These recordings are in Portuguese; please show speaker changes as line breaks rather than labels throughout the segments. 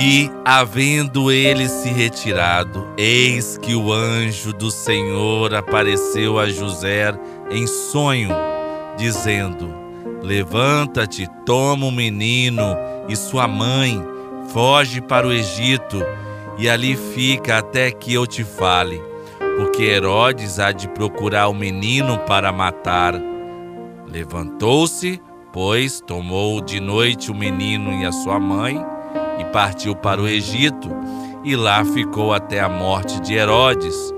E, havendo ele se retirado, eis que o anjo do Senhor apareceu a José em sonho, dizendo: Levanta-te, toma o menino e sua mãe, foge para o Egito, e ali fica até que eu te fale, porque Herodes há de procurar o menino para matar. Levantou-se, pois tomou de noite o menino e a sua mãe e partiu para o Egito, e lá ficou até a morte de Herodes,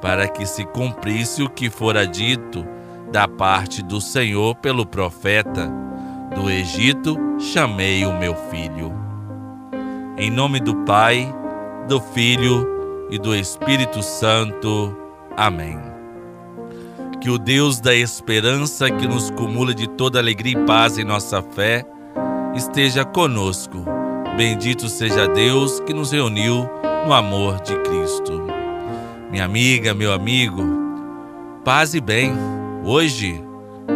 para que se cumprisse o que fora dito da parte do Senhor pelo profeta: Do Egito chamei o meu filho. Em nome do Pai, do Filho e do Espírito Santo. Amém. Que o Deus da esperança, que nos cumula de toda alegria e paz em nossa fé, esteja conosco Bendito seja Deus que nos reuniu no amor de Cristo. Minha amiga, meu amigo, paz e bem. Hoje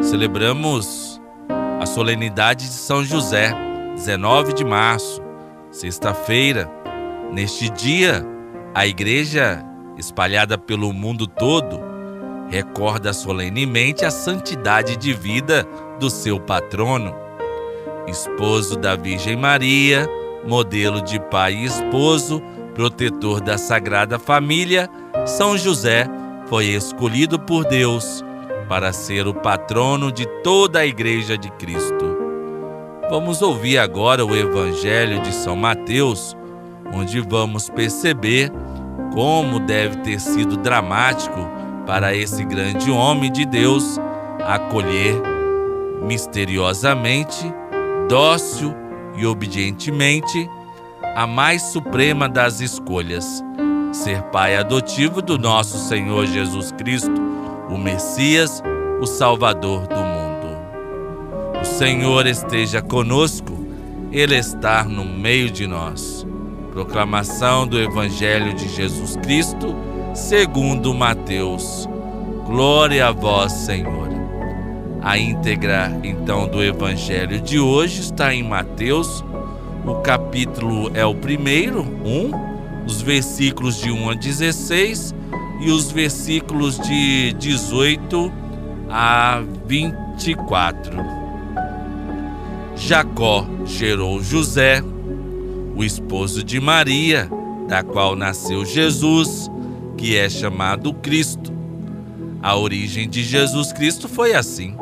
celebramos a solenidade de São José, 19 de março, sexta-feira. Neste dia, a igreja, espalhada pelo mundo todo, recorda solenemente a santidade de vida do seu patrono, esposo da Virgem Maria modelo de pai e esposo, protetor da Sagrada Família, São José foi escolhido por Deus para ser o patrono de toda a Igreja de Cristo. Vamos ouvir agora o Evangelho de São Mateus, onde vamos perceber como deve ter sido dramático para esse grande homem de Deus acolher misteriosamente, dócil e obedientemente a mais suprema das escolhas, ser pai adotivo do nosso Senhor Jesus Cristo, o Messias, o Salvador do mundo. O Senhor esteja conosco, Ele está no meio de nós. Proclamação do Evangelho de Jesus Cristo, segundo Mateus. Glória a vós, Senhor. A íntegra, então, do evangelho de hoje está em Mateus. O capítulo é o primeiro, 1, os versículos de 1 a 16 e os versículos de 18 a 24. Jacó gerou José, o esposo de Maria, da qual nasceu Jesus, que é chamado Cristo. A origem de Jesus Cristo foi assim.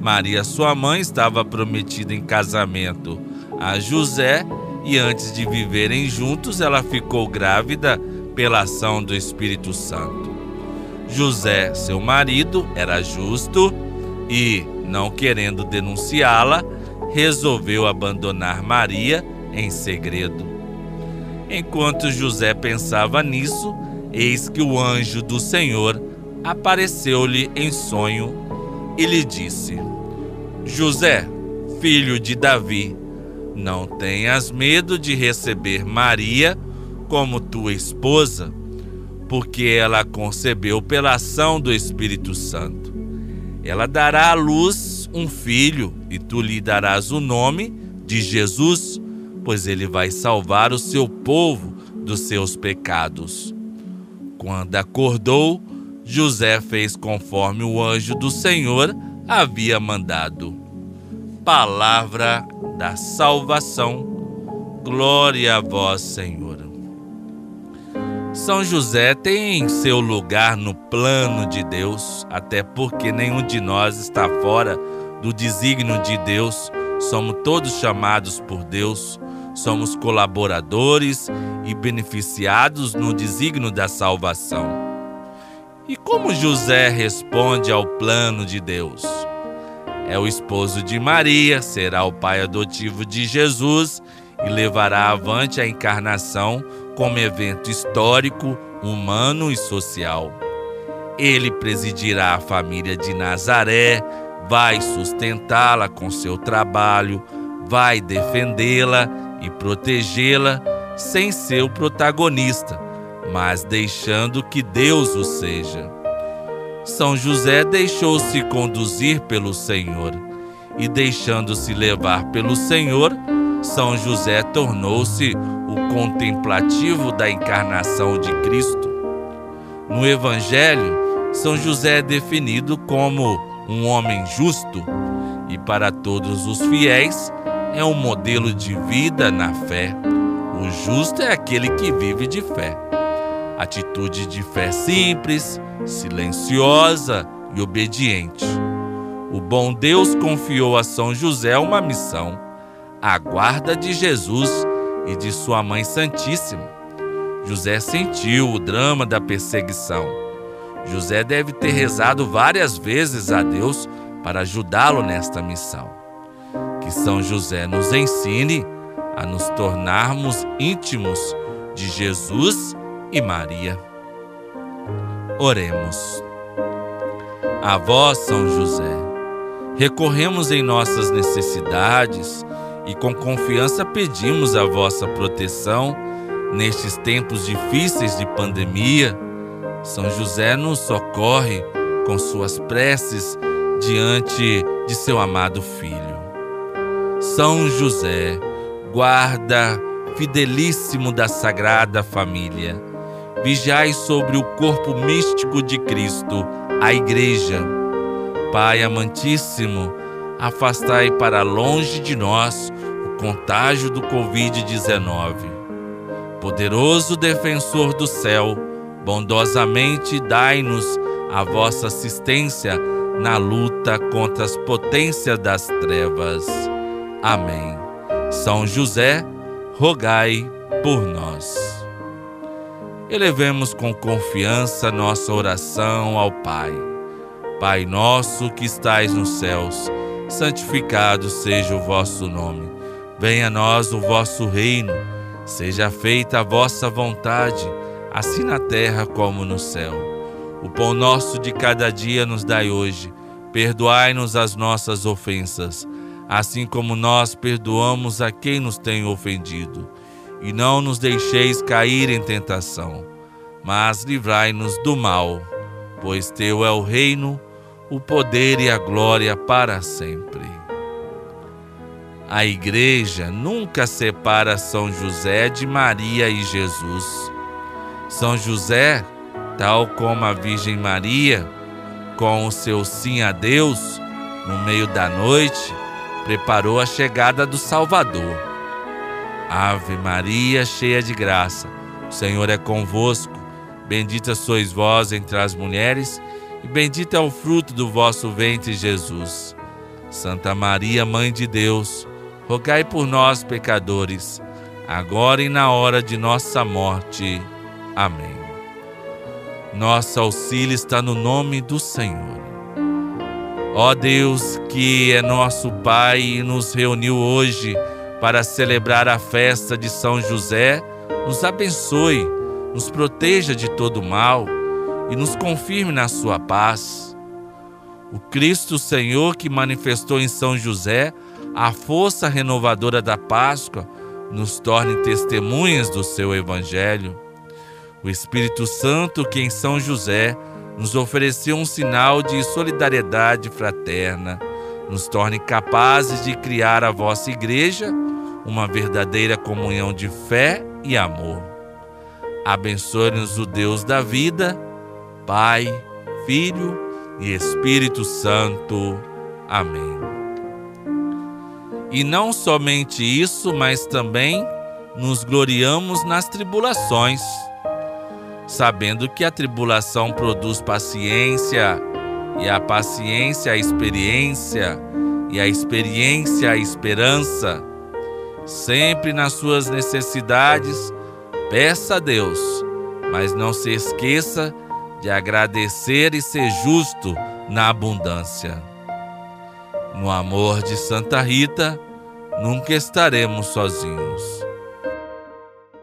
Maria, sua mãe, estava prometida em casamento a José e antes de viverem juntos, ela ficou grávida pela ação do Espírito Santo. José, seu marido, era justo e, não querendo denunciá-la, resolveu abandonar Maria em segredo. Enquanto José pensava nisso, eis que o anjo do Senhor apareceu-lhe em sonho e lhe disse: José, filho de Davi, não tenhas medo de receber Maria como tua esposa, porque ela concebeu pela ação do Espírito Santo. Ela dará à luz um filho, e tu lhe darás o nome de Jesus, pois ele vai salvar o seu povo dos seus pecados. Quando acordou, José fez conforme o anjo do Senhor havia mandado. Palavra da salvação. Glória a vós, Senhor. São José tem seu lugar no plano de Deus, até porque nenhum de nós está fora do desígnio de Deus. Somos todos chamados por Deus, somos colaboradores e beneficiados no desígnio da salvação. E como José responde ao plano de Deus? É o esposo de Maria, será o pai adotivo de Jesus e levará avante a encarnação como evento histórico, humano e social. Ele presidirá a família de Nazaré, vai sustentá-la com seu trabalho, vai defendê-la e protegê-la sem ser o protagonista mas deixando que Deus o seja. São José deixou-se conduzir pelo Senhor e, deixando-se levar pelo Senhor, São José tornou-se o contemplativo da encarnação de Cristo. No Evangelho, São José é definido como um homem justo e, para todos os fiéis, é um modelo de vida na fé. O justo é aquele que vive de fé. Atitude de fé simples, silenciosa e obediente. O bom Deus confiou a São José uma missão a guarda de Jesus e de sua Mãe Santíssima. José sentiu o drama da perseguição. José deve ter rezado várias vezes a Deus para ajudá-lo nesta missão. Que São José nos ensine a nos tornarmos íntimos de Jesus e Maria. Oremos. A vós, São José, recorremos em nossas necessidades e com confiança pedimos a vossa proteção nestes tempos difíceis de pandemia. São José nos socorre com suas preces diante de seu amado filho. São José, guarda fidelíssimo da Sagrada Família, vigiai sobre o corpo místico de Cristo, a Igreja. Pai amantíssimo, afastai para longe de nós o contágio do Covid-19. Poderoso defensor do céu, bondosamente dai-nos a vossa assistência na luta contra as potências das trevas. Amém. São José, rogai por nós. Elevemos com confiança nossa oração ao Pai. Pai nosso que estais nos céus, santificado seja o vosso nome. Venha a nós o vosso reino. Seja feita a vossa vontade, assim na terra como no céu. O pão nosso de cada dia nos dai hoje. Perdoai-nos as nossas ofensas, assim como nós perdoamos a quem nos tem ofendido. E não nos deixeis cair em tentação, mas livrai-nos do mal, pois teu é o reino, o poder e a glória para sempre. A igreja nunca separa São José de Maria e Jesus. São José, tal como a Virgem Maria, com o seu sim a Deus, no meio da noite, preparou a chegada do Salvador. Ave Maria, cheia de graça, o Senhor é convosco. Bendita sois vós entre as mulheres, e bendito é o fruto do vosso ventre, Jesus. Santa Maria, Mãe de Deus, rogai por nós, pecadores, agora e na hora de nossa morte. Amém. Nosso auxílio está no nome do Senhor. Ó Deus, que é nosso Pai e nos reuniu hoje para celebrar a festa de São José, nos abençoe, nos proteja de todo mal e nos confirme na sua paz. O Cristo Senhor que manifestou em São José a força renovadora da Páscoa, nos torne testemunhas do seu Evangelho. O Espírito Santo que em São José nos ofereceu um sinal de solidariedade fraterna, nos torne capazes de criar a vossa igreja uma verdadeira comunhão de fé e amor. Abençoe-nos o Deus da vida Pai, Filho e Espírito Santo. Amém. E não somente isso, mas também nos gloriamos nas tribulações, sabendo que a tribulação produz paciência, e a paciência a experiência, e a experiência a esperança. Sempre nas suas necessidades, peça a Deus, mas não se esqueça de agradecer e ser justo na abundância. No amor de Santa Rita, nunca estaremos sozinhos.